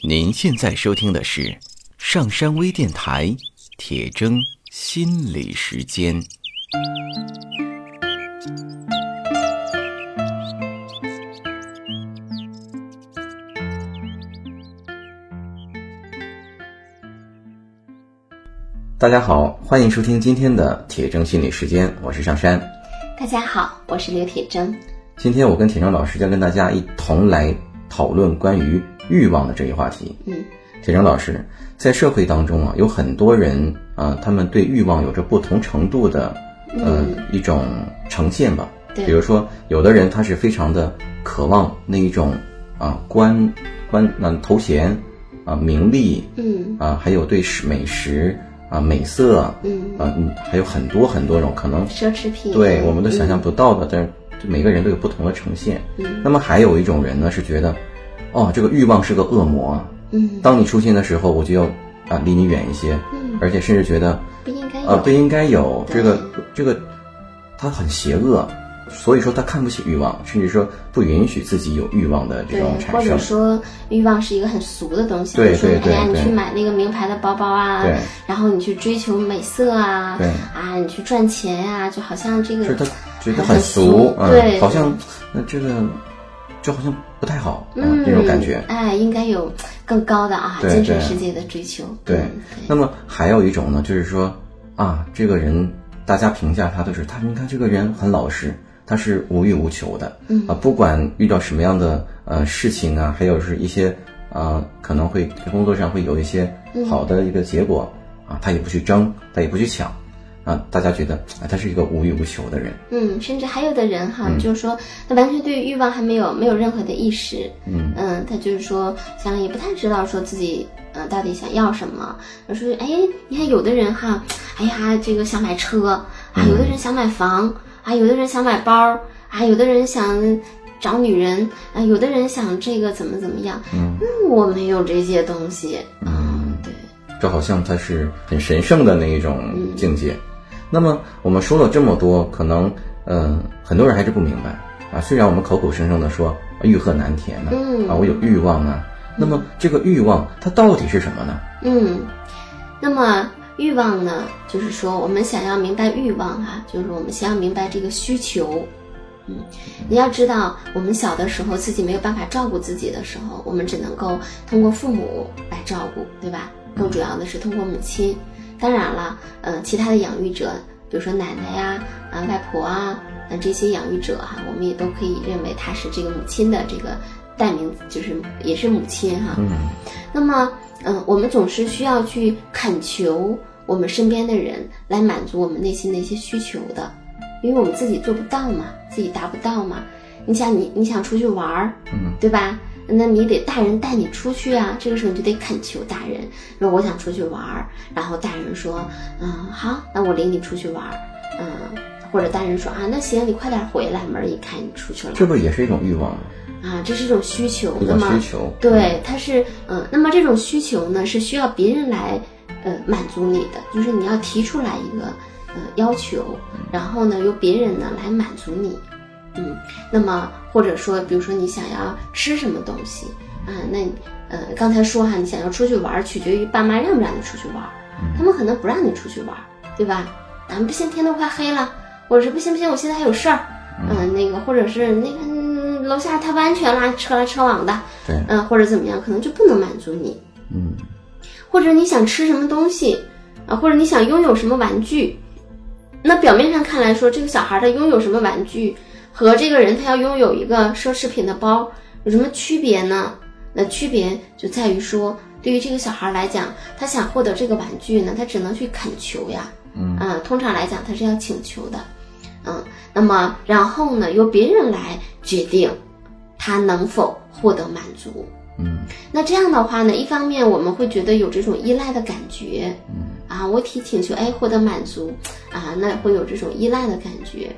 您现在收听的是上山微电台铁铮心理时间。大家好，欢迎收听今天的铁铮心理时间，我是上山。大家好，我是刘铁铮。今天我跟铁铮老师将跟大家一同来讨论关于欲望的这一话题。嗯，铁铮老师，在社会当中啊，有很多人啊，他们对欲望有着不同程度的呃一种呈现吧。对。比如说，有的人他是非常的渴望那一种啊官官那、头衔啊名利嗯。啊，还有对食美食啊美色嗯，啊，嗯还有很多很多种可能。奢侈品，对我们都想象不到的，但是每个人都有不同的呈现。嗯。那么还有一种人呢，是觉得，哦，这个欲望是个恶魔。啊，嗯。当你出现的时候，我就要啊离你远一些，嗯，而且甚至觉得不应该有。啊不应该有。这个这个，他很邪恶，所以说他看不起欲望，甚至说不允许自己有欲望的这种，产生。或者说欲望是一个很俗的东西，对对对哎呀，你去买那个名牌的包包啊对，然后你去追求美色啊，对。啊，你去赚钱呀，就好像这个是他觉得很俗俗，嗯，对。好像那这个就好像不太好，嗯那种感觉。哎，应该有更高的啊精神世界的追求，对嗯那么还有一种呢，就是说啊，这个人大家评价他都是他，你看这个人很老实，他是无欲无求的，嗯。啊，不管遇到什么样的呃事情啊，还有是一些啊可能会工作上会有一些好的一个结果、啊，他也不去争，他也不去抢，啊，大家觉得啊他是一个无欲无求的人，嗯，甚至还有的人哈，就是说他完全对欲望还没有没有任何的意识，嗯。他就是说想也不太知道说自己呃到底想要什么。我说哎，你看有的人哈，哎呀这个想买车啊，有的人想买房啊，有的人想买包啊，有的人想找女人啊，有的人想这个怎么怎么样，嗯。我没有这些东西，嗯，对，这好像他是很神圣的那一种境界。那么我们说了这么多，可能嗯、呃很多人还是不明白啊。虽然我们口口声声的说欲壑难填呢、嗯啊，我有欲望啊，那么这个欲望它到底是什么呢？嗯，那么欲望呢，就是说我们想要明白欲望啊、就是我们先要明白这个需求。嗯，你要知道，我们小的时候自己没有办法照顾自己的时候，我们只能够通过父母来照顾，对吧？更主要的是通过母亲。当然了，呃，其他的养育者，比如说奶奶呀、啊、外婆啊，呃，这些养育者哈、我们也都可以认为她是这个母亲的这个代名，就是也是母亲哈、嗯那么，嗯、我们总是需要去恳求我们身边的人来满足我们内心的一些需求的，因为我们自己做不到嘛，自己达不到嘛。你想你你想出去玩儿，嗯，对吧？那你得大人带你出去啊，这个时候你就得恳求大人，说我想出去玩儿，然后大人说，嗯，好，那我领你出去玩儿，嗯，或者大人说啊，那行，你快点回来，门儿一开你出去了，这不也是一种欲望吗？啊，这是一种需求，一种需求。对，它是嗯，那么这种需求呢是需要别人来呃满足你的，就是你要提出来一个呃要求，然后呢由别人呢来满足你，嗯，那么或者说比如说你想要吃什么东西啊，那呃刚才说哈，你想要出去玩儿，取决于爸妈让不让你出去玩儿，他们可能不让你出去玩儿，对吧？咱们不行，天都快黑了，或者是不行不行，我现在还有事儿，嗯、那个或者是那个、嗯楼下太不安全啦，车来车往的。对，嗯，或者怎么样，可能就不能满足你，嗯或者你想吃什么东西啊，或者你想拥有什么玩具，那表面上看来说，这个小孩他拥有什么玩具和这个人他要拥有一个奢侈品的包有什么区别呢？那区别就在于说，对于这个小孩来讲，他想获得这个玩具呢，他只能去恳求呀，嗯啊，通常来讲他是要请求的，嗯，那么然后呢，由别人来决定他能否获得满足。嗯那这样的话呢，一方面我们会觉得有这种依赖的感觉，嗯啊，我提请求，哎，获得满足，啊，那会有这种依赖的感觉。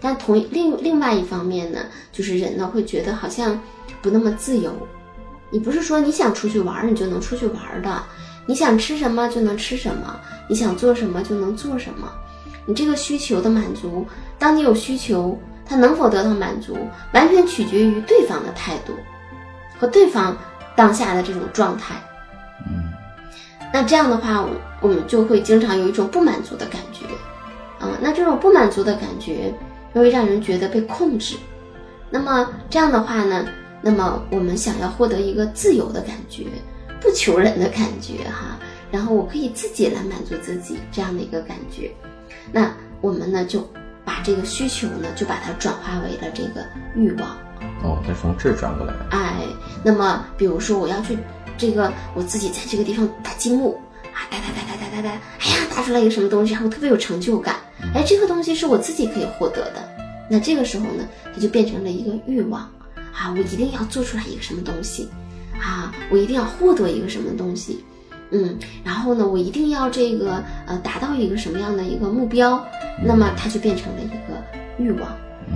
但同另另外一方面呢，就是人呢会觉得好像不那么自由。你不是说你想出去玩儿你就能出去玩儿的，你想吃什么就能吃什么，你想做什么就能做什么。你这个需求的满足，当你有需求，它能否得到满足，完全取决于对方的态度和对方当下的这种状态。嗯，那这样的话，我们就会经常有一种不满足的感觉。啊，那这种不满足的感觉，会让人觉得被控制。那么这样的话呢，那么我们想要获得一个自由的感觉，不求人的感觉哈，然后我可以自己来满足自己这样的一个感觉。那我们呢，就把这个需求呢，就把它转化为了这个欲望。哦，再从这儿转过来。哎，那么比如说我要去这个，我自己在这个地方打积木啊，打打打打打打打，哎呀，打出来一个什么东西，然后特别有成就感。哎，这个东西是我自己可以获得的。那这个时候呢，它就变成了一个欲望啊，我一定要做出来一个什么东西啊，我一定要获得一个什么东西，嗯，然后呢，我一定要这个呃达到一个什么样的一个目标，那么它就变成了一个欲望。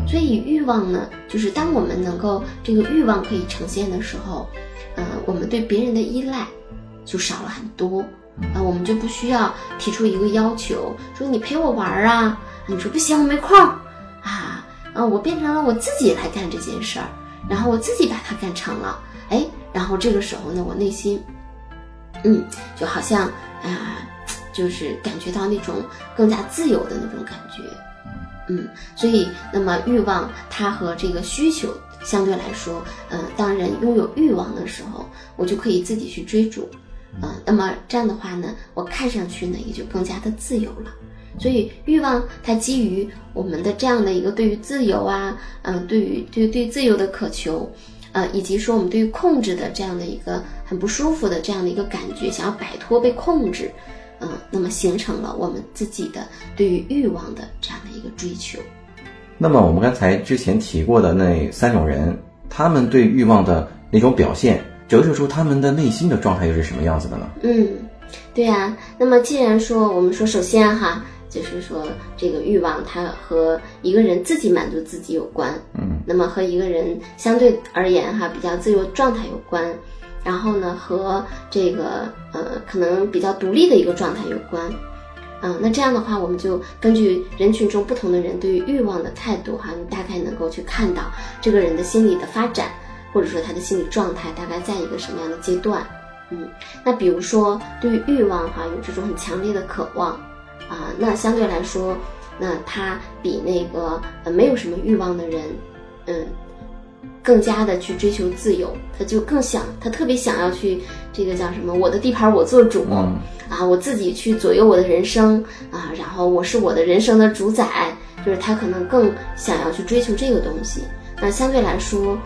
所以欲望呢，就是当我们能够这个欲望可以呈现的时候，呃，我们对别人的依赖就少了很多。啊，我们就不需要提出一个要求，说你陪我玩啊，你说不行，我没空啊，啊，我变成了我自己来干这件事儿，然后我自己把它干成了，哎，然后这个时候呢，我内心，嗯，就好像啊，就是感觉到那种更加自由的那种感觉。嗯，所以那么欲望它和这个需求相对来说，嗯，当人拥有欲望的时候，我就可以自己去追逐，嗯，那么这样的话呢，我看上去呢也就更加的自由了。所以欲望它基于我们的这样的一个对于自由啊，嗯，对于对对自由的渴求，呃，以及说我们对于控制的这样的一个很不舒服的这样的一个感觉，想要摆脱被控制。嗯，那么形成了我们自己的对于欲望的这样的一个追求。那么我们刚才之前提过的那三种人，他们对欲望的那种表现，折射出他们的内心的状态又是什么样子的呢？嗯，对呀。那么既然说我们说，首先哈，就是说这个欲望它和一个人自己满足自己有关。嗯，那么和一个人相对而言哈，比较自由状态有关。然后呢，和这个呃，可能比较独立的一个状态有关，嗯，那这样的话，我们就根据人群中不同的人对于欲望的态度哈，你大概能够去看到这个人的心理的发展，或者说他的心理状态大概在一个什么样的阶段，嗯，那比如说对于欲望哈，有这种很强烈的渴望，啊，那相对来说，那他比那个呃没有什么欲望的人，嗯。更加的去追求自由，他就更想，他特别想要去这个叫什么？我的地盘我做主啊，我自己去左右我的人生啊，然后我是我的人生的主宰，就是他可能更想要去追求这个东西。那相对来说，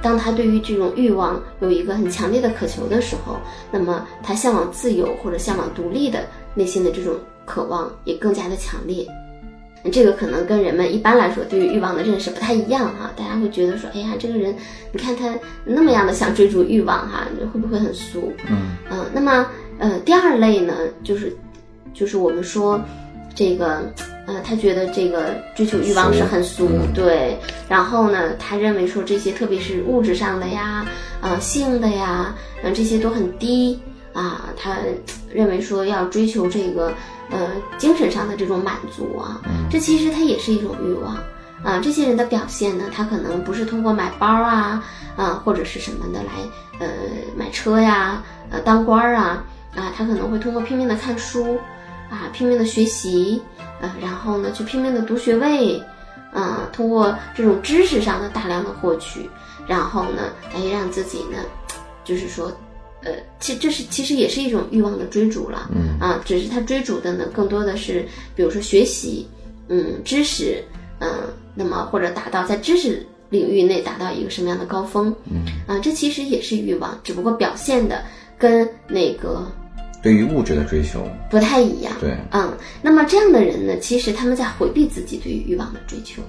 当他对于这种欲望有一个很强烈的渴求的时候，那么他向往自由或者向往独立的内心的这种渴望也更加的强烈。这个可能跟人们一般来说对于欲望的认识不太一样哈，大家会觉得说，哎呀，这个人，你看他那么样的想追逐欲望哈，会不会很俗？嗯嗯，那么呃，第二类呢，就是就是我们说这个呃，他觉得这个追求欲望是很俗，对，然后呢，他认为说这些特别是物质上的呀，呃，性的呀，嗯，这些都很低啊，他认为说要追求这个。呃，精神上的这种满足啊，这其实它也是一种欲望啊。这些人的表现呢，他可能不是通过买包啊，啊或者是什么的来，呃，买车呀，呃，当官儿啊，啊，他可能会通过拼命的看书，啊，拼命的学习，呃，然后呢，去拼命的读学位，啊，通过这种知识上的大量的获取，然后呢，哎让自己呢，就是说。呃，其这是其实也是一种欲望的追逐了，嗯啊，只是他追逐的呢，更多的是比如说学习，嗯，知识，嗯，那么或者达到在知识领域内达到一个什么样的高峰，嗯啊，这其实也是欲望，只不过表现的跟那个对于物质的追求不太一样，对，嗯，那么这样的人呢，其实他们在回避自己对于欲望的追求。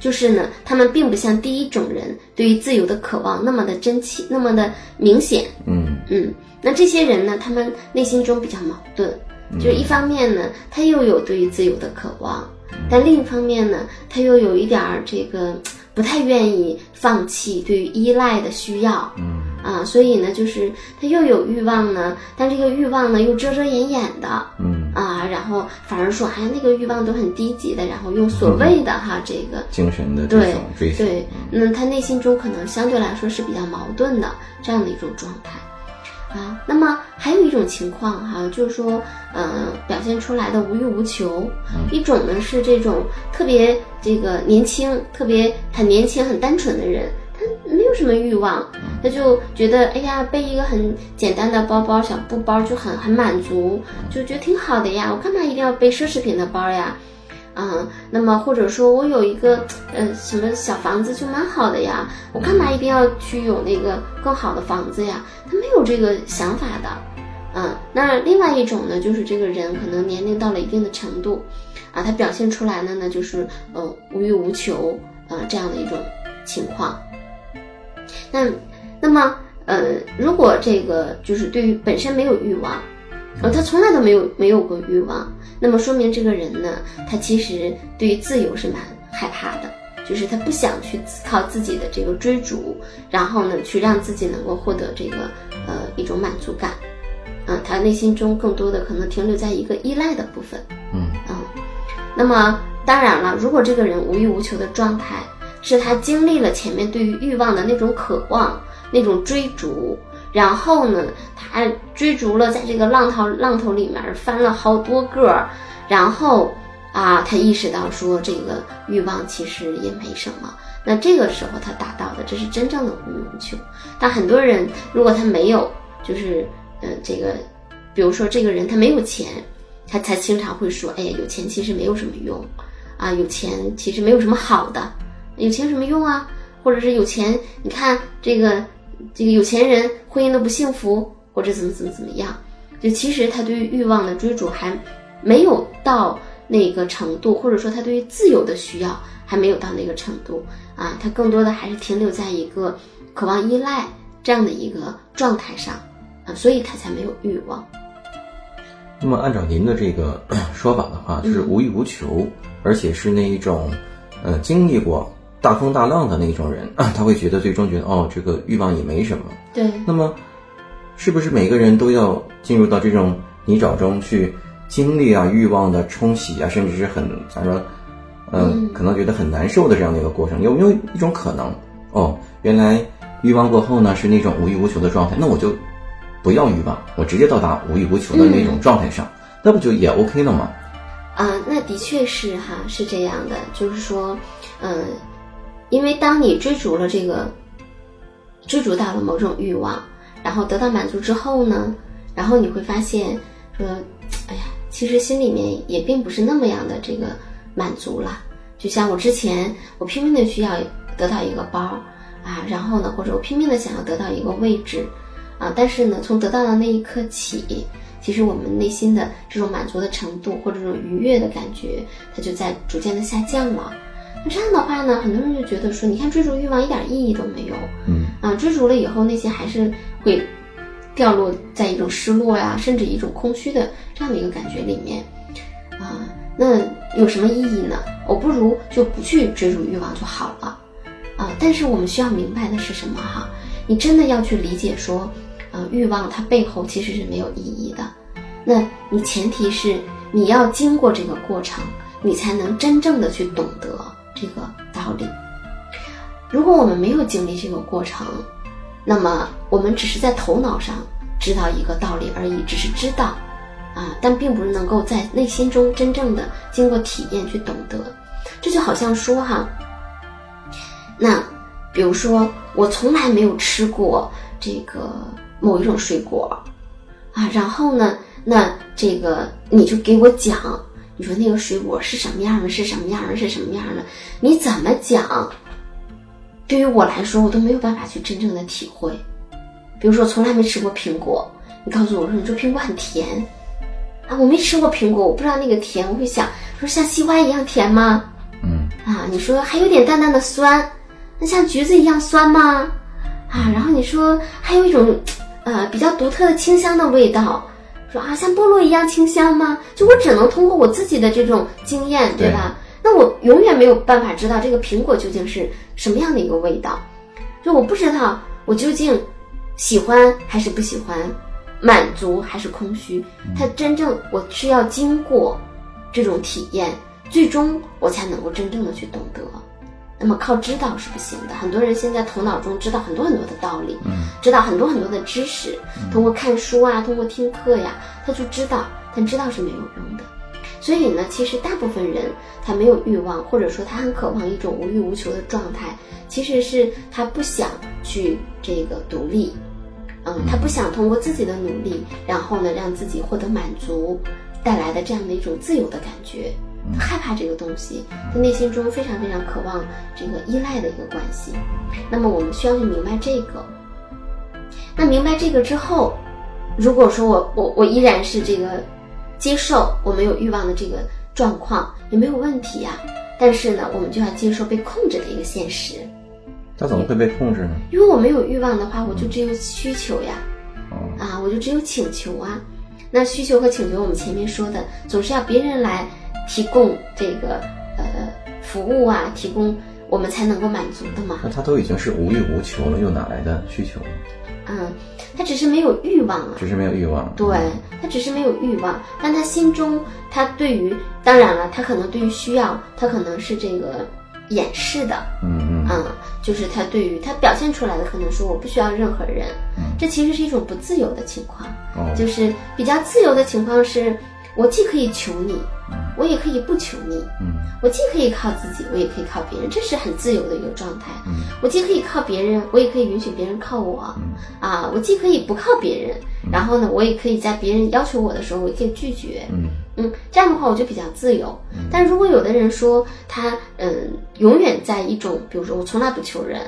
就是呢，他们并不像第一种人对于自由的渴望那么的真切，那么的明显。嗯嗯，那这些人呢，他们内心中比较矛盾，就是一方面呢，他又有对于自由的渴望，但另一方面呢，他又有一点儿这个不太愿意放弃对于依赖的需要。嗯。啊，所以呢，就是他又有欲望呢，但这个欲望呢又遮遮掩掩的。嗯。啊。啊，然后反而说，哎呀，那个欲望都很低级的，然后用所谓的哈这个精神的对对，那他内心中可能相对来说是比较矛盾的这样的一种状态啊。那么还有一种情况哈、就是说，呃，表现出来的无欲无求。一种呢是这种特别这个年轻、特别很年轻、很单纯的人，他没有什么欲望，他就觉得哎呀，背一个很简单的包包、小布包就很很满足，就觉得挺好的呀。我干嘛一定要背奢侈品的包呀？嗯，那么或者说我有一个呃什么小房子就蛮好的呀，我干嘛一定要去有那个更好的房子呀？他没有这个想法的。嗯，那另外一种呢，就是这个人可能年龄到了一定的程度，啊，他表现出来的呢，就是呃无欲无求，呃这样的一种情况。那那么呃，如果这个就是对于本身没有欲望，呃，他从来都没有没有过欲望，那么说明这个人呢，他其实对于自由是蛮害怕的，就是他不想去靠自己的这个追逐，然后呢，去让自己能够获得这个呃一种满足感。嗯，他内心中更多的可能停留在一个依赖的部分。嗯嗯，那么当然了，如果这个人无欲无求的状态是他经历了前面对于欲望的那种渴望、那种追逐，然后呢，他追逐了在这个浪涛浪头里面翻了好多个儿，然后啊，他意识到说这个欲望其实也没什么。那这个时候他达到的，这是真正的无欲无求。但很多人如果他没有，就是呃，这个，比如说这个人他没有钱，他才经常会说，哎呀，有钱其实没有什么用，啊，有钱其实没有什么好的，有钱什么用啊？或者是有钱，你看这个这个有钱人婚姻都不幸福，或者怎么怎么怎么样，就其实他对于欲望的追逐还没有到那个程度，或者说他对于自由的需要还没有到那个程度啊，他更多的还是停留在一个渴望依赖这样的一个状态上。啊，所以他才没有欲望。那么按照您的这个 说法的话，就是无欲无求，而且是那一种，呃，经历过大风大浪的那种人，他会觉得最终觉得哦，这个欲望也没什么。对。那么，是不是每个人都要进入到这种泥沼中去经历啊欲望的冲洗啊，甚至是很咱说，呃、嗯，可能觉得很难受的这样的一个过程？有没有一种可能？哦，原来欲望过后呢是那种无欲无求的状态，那我就。不要欲望，我直接到达无欲无求的那种状态上，嗯、那不就也 OK 了吗？啊、呃，那的确是哈，是这样的，就是说，嗯、呃，因为当你追逐了这个，追逐到了某种欲望，然后得到满足之后呢，然后你会发现说，哎呀，其实心里面也并不是那么样的这个满足了。就像我之前，我拼命的需要得到一个包啊，然后呢，或者我拼命的想要得到一个位置。啊，但是呢，从得到的那一刻起，其实我们内心的这种满足的程度或者这种愉悦的感觉，它就在逐渐的下降了。那这样的话呢，很多人就觉得说，你看追逐欲望一点意义都没有，嗯，啊，追逐了以后，内心还是会掉落在一种失落呀、甚至一种空虚的这样的一个感觉里面，啊，那有什么意义呢？我不如就不去追逐欲望就好了，啊，但是我们需要明白的是什么哈？你真的要去理解说。呃，欲望它背后其实是没有意义的。那你前提是你要经过这个过程，你才能真正的去懂得这个道理。如果我们没有经历这个过程，那么我们只是在头脑上知道一个道理而已，只是知道啊，但并不是能够在内心中真正的经过体验去懂得。这就好像说哈，那比如说我从来没有吃过这个。某一种水果，啊，然后呢，那这个你就给我讲，你说那个水果是什么样的，是什么样的，是什么样的？你怎么讲？对于我来说，我都没有办法去真正的体会。比如说，从来没吃过苹果，你告诉我说，你说苹果很甜，啊，我没吃过苹果，我不知道那个甜，我会想说像西瓜一样甜吗？嗯，啊，你说还有点淡淡的酸，那像橘子一样酸吗？啊，然后你说还有一种。呃，比较独特的清香的味道，说啊，像菠萝一样清香吗？就我只能通过我自己的这种经验，对吧？那我永远没有办法知道这个苹果究竟是什么样的一个味道，就我不知道我究竟喜欢还是不喜欢，满足还是空虚？它真正我是要经过这种体验，最终我才能够真正的去懂得。那么靠知道是不行的。很多人现在头脑中知道很多很多的道理，知道很多很多的知识，通过看书啊，通过听课呀，他就知道，但知道是没有用的。所以呢，其实大部分人他没有欲望，或者说他很渴望一种无欲无求的状态，其实是他不想去这个独立，嗯，他不想通过自己的努力，然后呢让自己获得满足带来的这样的一种自由的感觉，他害怕这个东西，他内心中非常非常渴望这个依赖的一个关系。那么我们需要去明白这个。那明白这个之后，如果说我我我依然是这个。接受我没有欲望的这个状况也没有问题呀，但是呢，我们就要接受被控制的一个现实。他怎么会被控制呢？因为我没有欲望的话，我就只有需求呀，啊，我就只有请求啊。那需求和请求，我们前面说的，总是要别人来提供这个呃服务啊，提供我们才能够满足的嘛。那他都已经是无欲无求了，又哪来的需求？嗯。他只是没有欲望啊，只是没有欲望。对他只是没有欲望，但他心中，他对于，当然了，他可能对于需要，他可能是这个掩饰的，嗯嗯，就是他对于他表现出来的，可能说我不需要任何人，这其实是一种不自由的情况，哦就是比较自由的情况是，我既可以求你。我也可以不求你，嗯，我既可以靠自己，我也可以靠别人，这是很自由的一个状态。嗯，我既可以靠别人，我也可以允许别人靠我。嗯，啊，我既可以不靠别人，然后呢，我也可以在别人要求我的时候，我也可以拒绝。嗯嗯，这样的话我就比较自由。但如果有的人说他嗯永远在一种，比如说我从来不求人，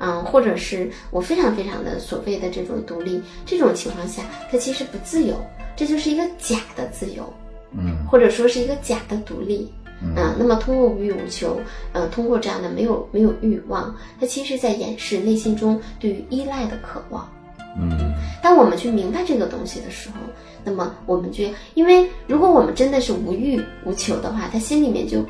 嗯，或者是我非常非常的所谓的这种独立，这种情况下，他其实不自由，这就是一个假的自由。嗯，或者说是一个假的独立，嗯，那么通过无欲无求，呃，通过这样的没有没有欲望，它其实在掩饰内心中对于依赖的渴望。嗯，当我们去明白这个东西的时候，那么我们就因为如果我们真的是无欲无求的话，他心里面就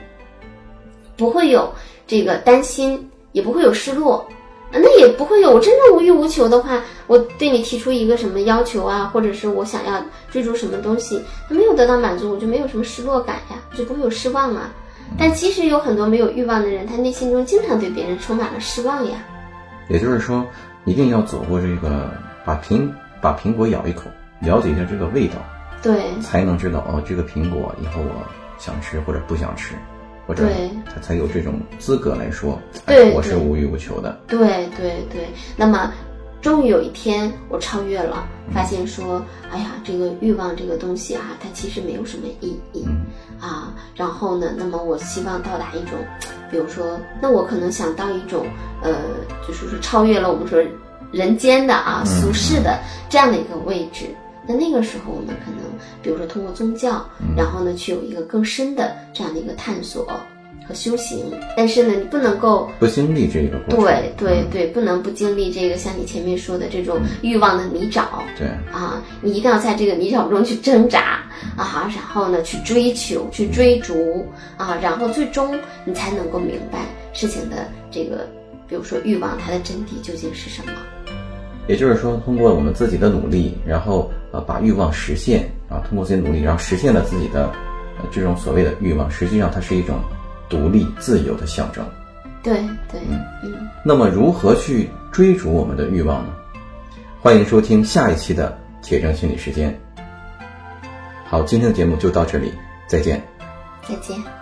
不会有这个担心，也不会有失落。那也不会有。我真正无欲无求的话，我对你提出一个什么要求啊，或者是我想要追逐什么东西，他没有得到满足，我就没有什么失落感呀，就不会有失望啊。但其实有很多没有欲望的人，他内心中经常对别人充满了失望呀。也就是说，一定要走过这个，把苹把苹果咬一口，了解一下这个味道，对，才能知道哦，这个苹果以后我想吃或者不想吃。或者他才有这种资格来说，对，我是无欲无求的。对对对。那么，终于有一天我超越了，发现说，哎呀，这个欲望这个东西啊，它其实没有什么意义啊。然后呢，那么我希望到达一种，比如说，那我可能想到一种，呃，就是说超越了我们说人间的啊俗世的这样的一个位置。那那个时候我们，可能比如说通过宗教，然后呢去有一个更深的这样的一个探索和修行。但是呢，你不能够不经历这个过程。对对对，不能不经历这个像你前面说的这种欲望的泥沼。对啊，你一定要在这个泥沼中去挣扎啊，然后呢去追求、去追逐啊，然后最终你才能够明白事情的这个，比如说欲望它的真谛究竟是什么。也就是说，通过我们自己的努力，然后呃把欲望实现啊，通过自己努力，然后实现了自己的呃这种所谓的欲望，实际上它是一种独立自由的象征。对对，嗯嗯。那么如何去追逐我们的欲望呢？欢迎收听下一期的铁证心理时间。好，今天的节目就到这里，再见。再见。